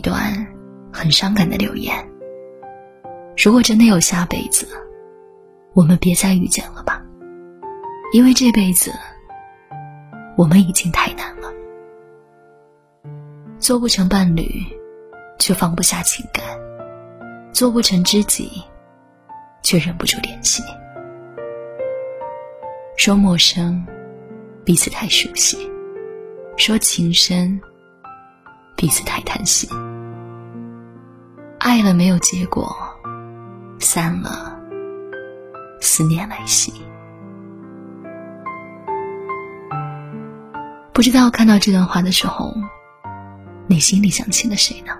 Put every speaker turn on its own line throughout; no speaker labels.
一段很伤感的留言：如果真的有下辈子，我们别再遇见了吧，因为这辈子我们已经太难了，做不成伴侣，却放不下情感；做不成知己，却忍不住联系。说陌生，彼此太熟悉；说情深，彼此太贪心。爱了没有结果，散了，思念来袭。不知道看到这段话的时候，你心里想起了谁呢？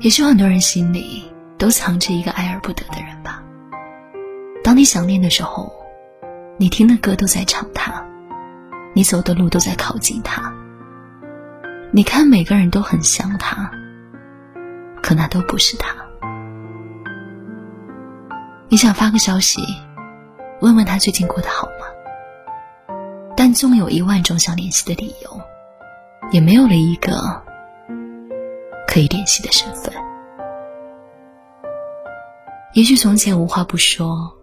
也许很多人心里都藏着一个爱而不得的人吧。当你想念的时候。你听的歌都在唱他，你走的路都在靠近他。你看每个人都很像他，可那都不是他。你想发个消息，问问他最近过得好吗？但纵有一万种想联系的理由，也没有了一个可以联系的身份。也许从前无话不说，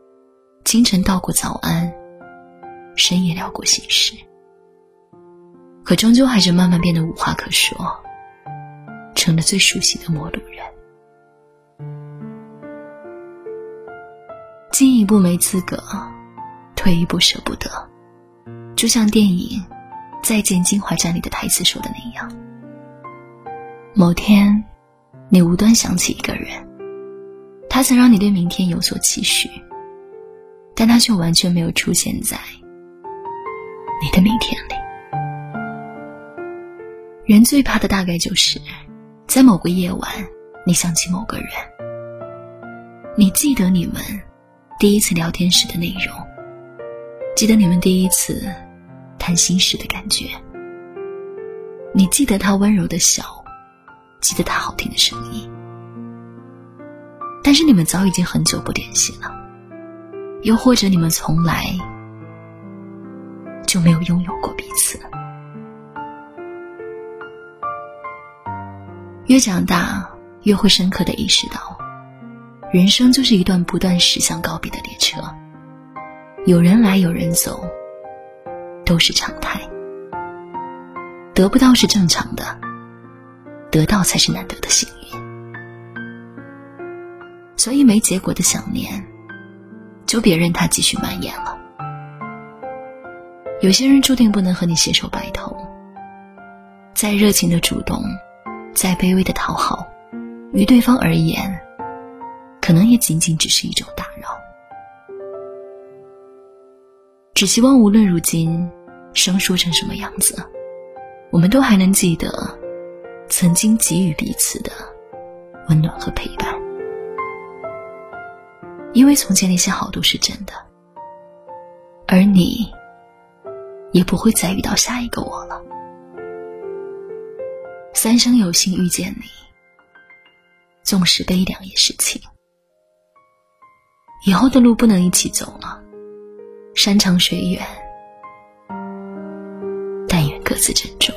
清晨道过早安。深夜聊过心事，可终究还是慢慢变得无话可说，成了最熟悉的陌路人。进一步没资格，退一步舍不得，就像电影《再见金华站》里的台词说的那样：某天，你无端想起一个人，他曾让你对明天有所期许，但他却完全没有出现在。你的明天里，人最怕的大概就是，在某个夜晚，你想起某个人，你记得你们第一次聊天时的内容，记得你们第一次谈心时的感觉，你记得他温柔的笑，记得他好听的声音，但是你们早已经很久不联系了，又或者你们从来。就没有拥有过彼此。越长大，越会深刻的意识到，人生就是一段不断驶向告别的列车。有人来，有人走，都是常态。得不到是正常的，得到才是难得的幸运。所以，没结果的想念，就别任它继续蔓延了。有些人注定不能和你携手白头。再热情的主动，再卑微的讨好，于对方而言，可能也仅仅只是一种打扰。只希望无论如今生疏成什么样子，我们都还能记得曾经给予彼此的温暖和陪伴。因为从前那些好都是真的，而你。也不会再遇到下一个我了。三生有幸遇见你，纵使悲凉也是情。以后的路不能一起走了，山长水远，但愿各自珍重。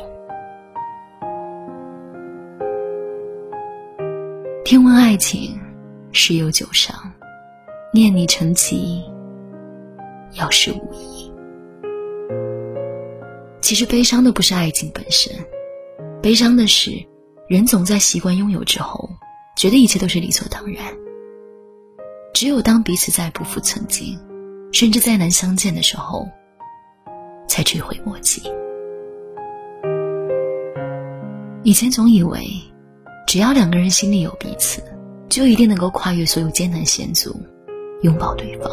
听闻爱情，时有酒伤，念你成疾，要是无意。其实悲伤的不是爱情本身，悲伤的是，人总在习惯拥有之后，觉得一切都是理所当然。只有当彼此再不复曾经，甚至再难相见的时候，才追悔莫及。以前总以为，只要两个人心里有彼此，就一定能够跨越所有艰难险阻，拥抱对方。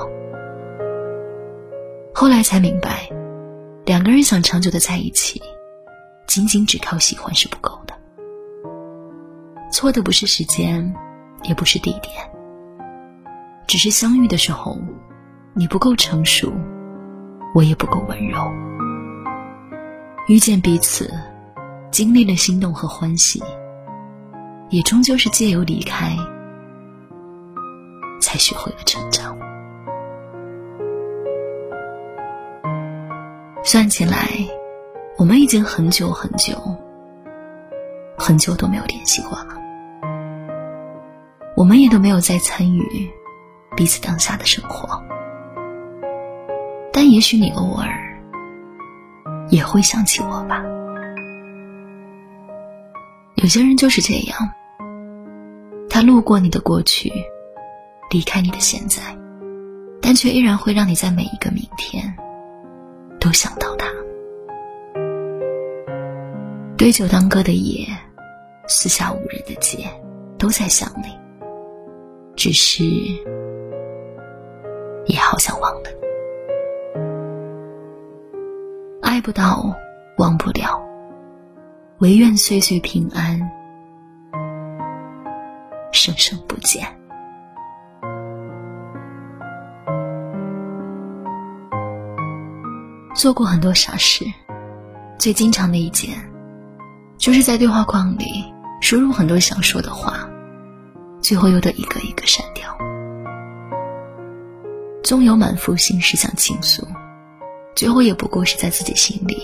后来才明白。两个人想长久的在一起，仅仅只靠喜欢是不够的。错的不是时间，也不是地点，只是相遇的时候，你不够成熟，我也不够温柔。遇见彼此，经历了心动和欢喜，也终究是借由离开，才学会了成长。算起来，我们已经很久很久，很久都没有联系过了，我们也都没有再参与彼此当下的生活。但也许你偶尔也会想起我吧。有些人就是这样，他路过你的过去，离开你的现在，但却依然会让你在每一个明天都想到对酒当歌的夜，四下无人的街，都在想你，只是也好想忘了。爱不到，忘不了，唯愿岁岁平安，生生不见。做过很多傻事，最经常的一件，就是在对话框里输入很多想说的话，最后又得一个一个删掉。总有满腹心事想倾诉。最后也不过是在自己心里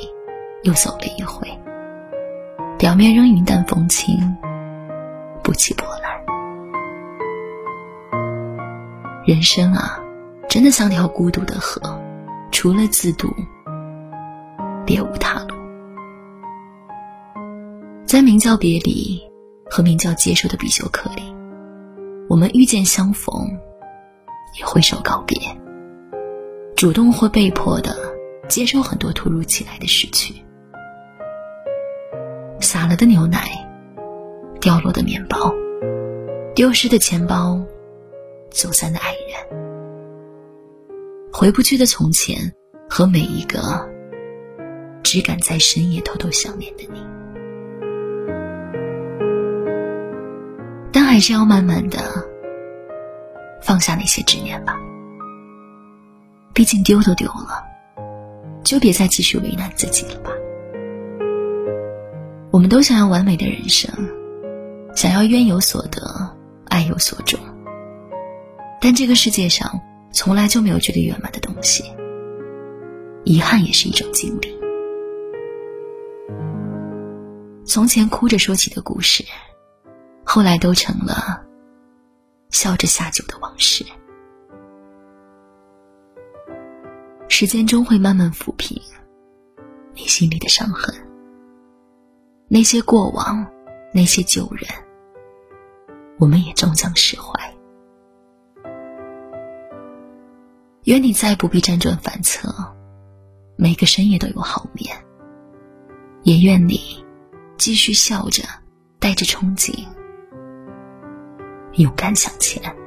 又走了一回，表面仍云淡风轻，不起波澜。人生啊，真的像条孤独的河，除了自渡，别无他。在名叫别离和名叫接受的必修课里，我们遇见相逢，也挥手告别，主动或被迫的。接受很多突如其来的失去，洒了的牛奶，掉落的面包，丢失的钱包，走散的爱人，回不去的从前，和每一个只敢在深夜偷偷想念的你。还是要慢慢的放下那些执念吧，毕竟丢都丢了。就别再继续为难自己了吧。我们都想要完美的人生，想要冤有所得，爱有所终。但这个世界上从来就没有绝对圆满的东西，遗憾也是一种经历。从前哭着说起的故事，后来都成了笑着下酒的往事。时间终会慢慢抚平你心里的伤痕，那些过往，那些旧人，我们也终将释怀。愿你再不必辗转反侧，每个深夜都有好眠。也愿你继续笑着，带着憧憬，勇敢向前。